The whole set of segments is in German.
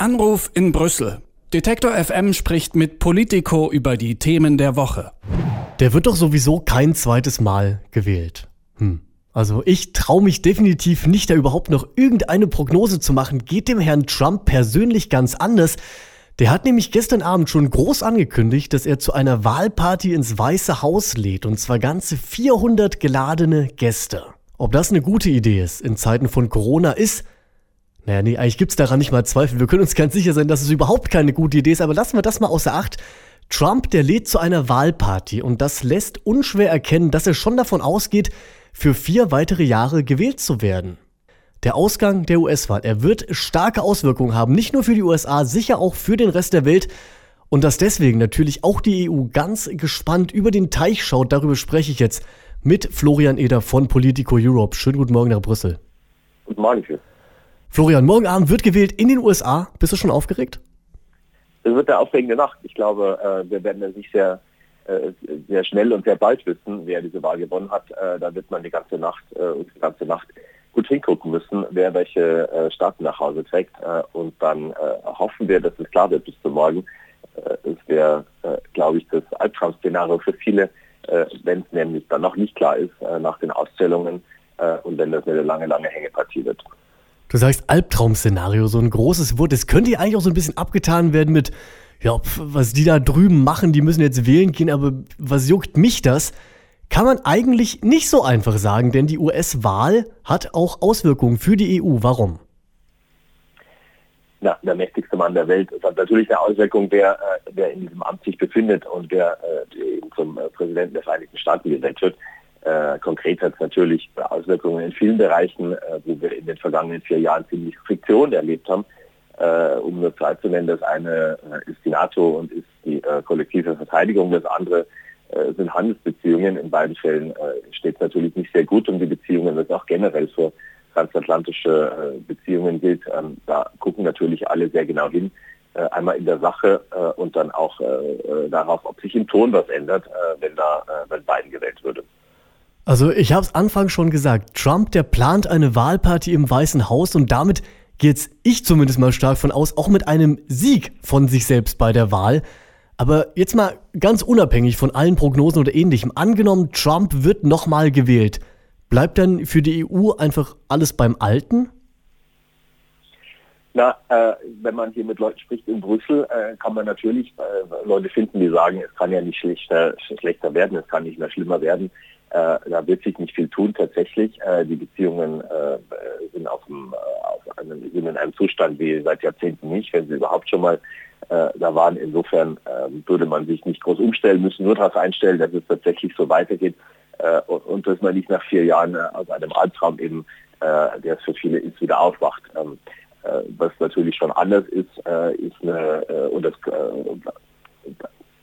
Anruf in Brüssel. Detektor FM spricht mit Politico über die Themen der Woche. Der wird doch sowieso kein zweites Mal gewählt. Hm. Also ich traue mich definitiv nicht, da überhaupt noch irgendeine Prognose zu machen. Geht dem Herrn Trump persönlich ganz anders. Der hat nämlich gestern Abend schon groß angekündigt, dass er zu einer Wahlparty ins Weiße Haus lädt, und zwar ganze 400 geladene Gäste. Ob das eine gute Idee ist in Zeiten von Corona ist, naja, nee, eigentlich gibt's daran nicht mal Zweifel. Wir können uns ganz sicher sein, dass es überhaupt keine gute Idee ist, aber lassen wir das mal außer Acht. Trump, der lädt zu einer Wahlparty und das lässt unschwer erkennen, dass er schon davon ausgeht, für vier weitere Jahre gewählt zu werden. Der Ausgang der US-Wahl, er wird starke Auswirkungen haben, nicht nur für die USA, sicher auch für den Rest der Welt. Und dass deswegen natürlich auch die EU ganz gespannt über den Teich schaut, darüber spreche ich jetzt mit Florian Eder von Politico Europe. Schönen guten Morgen nach Brüssel. Guten Morgen. Chris. Florian, morgen Abend wird gewählt in den USA. Bist du schon aufgeregt? Es wird eine aufregende Nacht. Ich glaube, äh, wir werden sich sehr, äh, sehr schnell und sehr bald wissen, wer diese Wahl gewonnen hat. Äh, da wird man die ganze Nacht die ganze Nacht gut hingucken müssen, wer welche Staaten nach Hause trägt. Und dann hoffen wir, dass es klar wird bis zum Morgen. Es wäre, glaube ich, das Albtraum-Szenario für viele, wenn es nämlich dann noch nicht klar ist nach den Auszählungen äh, und wenn das eine lange, lange Hängepartie wird. Du sagst Albtraum-Szenario, so ein großes Wort. Das könnte ja eigentlich auch so ein bisschen abgetan werden mit, ja, was die da drüben machen, die müssen jetzt wählen gehen, aber was juckt mich das? Kann man eigentlich nicht so einfach sagen, denn die US-Wahl hat auch Auswirkungen für die EU. Warum? na, der mächtigste Mann der Welt. Es hat natürlich eine Auswirkung, wer, äh, wer in diesem Amt sich befindet und wer äh, eben zum äh, Präsidenten der Vereinigten Staaten gewählt wird. Äh, konkret hat es natürlich Auswirkungen in vielen Bereichen, äh, wo wir in den vergangenen vier Jahren ziemlich Friktion erlebt haben. Äh, um nur zwei zu nennen, das eine ist die NATO und ist die kollektive Verteidigung, das andere sind Handelsbeziehungen. In beiden Fällen steht es natürlich nicht sehr gut um die Beziehungen, das auch generell für transatlantische äh, Beziehungen gilt, ähm, da gucken natürlich alle sehr genau hin. Äh, einmal in der Sache äh, und dann auch darauf, ob sich im Ton was ändert, wenn da wenn Biden gewählt würde. Also ich habe es anfangs schon gesagt, Trump, der plant eine Wahlparty im Weißen Haus und damit geht ich zumindest mal stark von aus, auch mit einem Sieg von sich selbst bei der Wahl. Aber jetzt mal ganz unabhängig von allen Prognosen oder ähnlichem, angenommen, Trump wird nochmal gewählt. Bleibt dann für die EU einfach alles beim Alten? Na, äh, wenn man hier mit Leuten spricht in Brüssel, äh, kann man natürlich äh, Leute finden, die sagen, es kann ja nicht schlechter, schlechter werden, es kann nicht mehr schlimmer werden. Äh, da wird sich nicht viel tun tatsächlich. Äh, die Beziehungen äh, sind, auf dem, auf einem, sind in einem Zustand wie seit Jahrzehnten nicht, wenn sie überhaupt schon mal da waren. Insofern ähm, würde man sich nicht groß umstellen müssen, nur darauf einstellen, dass es tatsächlich so weitergeht und, und, dass man nicht nach vier Jahren aus einem Albtraum eben, der es für viele ist, wieder aufwacht. Ähm, äh, was natürlich schon anders ist, äh, ist eine, äh, und das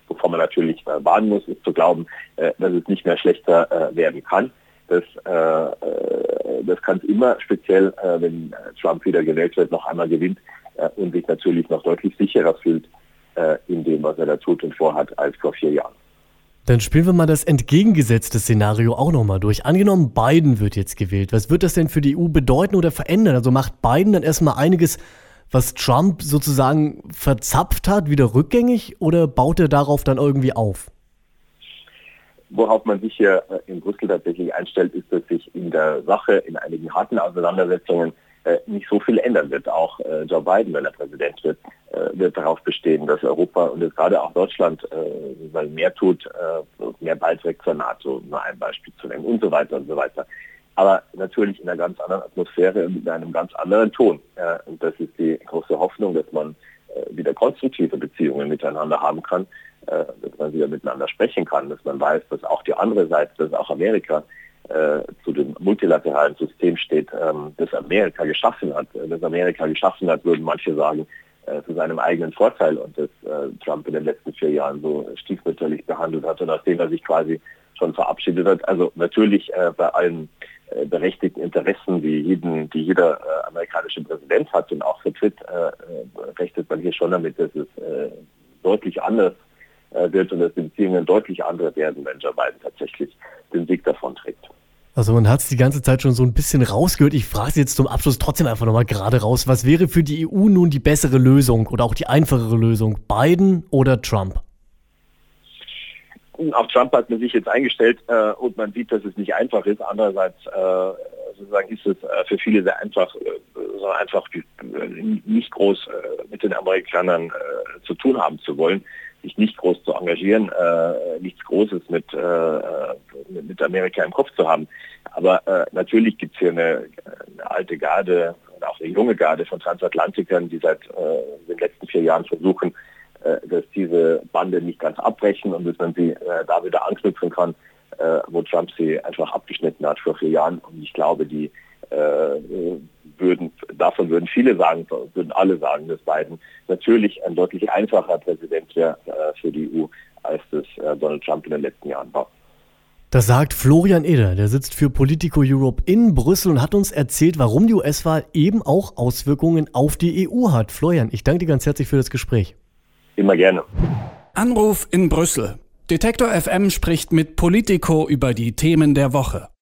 wovon man natürlich warnen muss, ist zu glauben, dass es nicht mehr schlechter werden kann. Das, das kann es immer, speziell wenn Trump wieder gewählt wird, noch einmal gewinnt und sich natürlich noch deutlich sicherer fühlt in dem, was er da tut und vorhat, als vor vier Jahren. Dann spielen wir mal das entgegengesetzte Szenario auch nochmal durch. Angenommen, Biden wird jetzt gewählt. Was wird das denn für die EU bedeuten oder verändern? Also macht Biden dann erstmal einiges, was Trump sozusagen verzapft hat, wieder rückgängig oder baut er darauf dann irgendwie auf? Worauf man sich hier äh, in Brüssel tatsächlich einstellt, ist, dass sich in der Sache, in einigen harten Auseinandersetzungen nicht so viel ändern wird. Auch äh, Joe Biden, wenn er Präsident wird, äh, wird darauf bestehen, dass Europa und jetzt gerade auch Deutschland mehr tut, mehr beiträgt zur NATO, nur ein Beispiel zu nennen und so weiter und so weiter. Aber natürlich in einer ganz anderen Atmosphäre und mit einem ganz anderen Ton. Und das ist die große Hoffnung, dass man wieder konstruktive Beziehungen miteinander haben kann, dass man wieder miteinander sprechen kann, dass man weiß, dass auch die andere Seite, dass auch Amerika äh, zu dem multilateralen System steht, ähm, das Amerika geschaffen hat. Das Amerika geschaffen hat, würden manche sagen, äh, zu seinem eigenen Vorteil und das äh, Trump in den letzten vier Jahren so stiefmütterlich behandelt hat und aus dem er sich quasi schon verabschiedet hat. Also natürlich äh, bei allen äh, berechtigten Interessen, die, jeden, die jeder amerikanische Präsident hat und auch vertritt, rechnet man hier schon damit, dass es deutlich anders wird und dass die Beziehungen deutlich andere werden, wenn Joe Biden tatsächlich den Sieg davon trägt. Also man hat es die ganze Zeit schon so ein bisschen rausgehört. Ich frage Sie jetzt zum Abschluss trotzdem einfach nochmal gerade raus. Was wäre für die EU nun die bessere Lösung oder auch die einfachere Lösung? Biden oder Trump? Auf Trump hat man sich jetzt eingestellt äh, und man sieht, dass es nicht einfach ist. Andererseits äh, sozusagen ist es äh, für viele sehr einfach, äh, so einfach nicht groß äh, mit den Amerikanern äh, zu tun haben zu wollen sich nicht groß zu engagieren, äh, nichts Großes mit, äh, mit Amerika im Kopf zu haben. Aber äh, natürlich gibt es hier eine, eine, alte Garde und auch eine junge Garde von Transatlantikern, die seit äh, den letzten vier Jahren versuchen, äh, dass diese Bande nicht ganz abbrechen und dass man sie äh, da wieder anknüpfen kann, äh, wo Trump sie einfach abgeschnitten hat vor vier Jahren. Und ich glaube, die äh, würden, davon würden viele sagen, würden alle sagen, dass Biden natürlich ein deutlich einfacher Präsident wäre äh, für die EU, als das äh, Donald Trump in den letzten Jahren war. Das sagt Florian Eder, der sitzt für Politico Europe in Brüssel und hat uns erzählt, warum die US-Wahl eben auch Auswirkungen auf die EU hat. Florian, ich danke dir ganz herzlich für das Gespräch. Immer gerne. Anruf in Brüssel. Detektor FM spricht mit Politico über die Themen der Woche.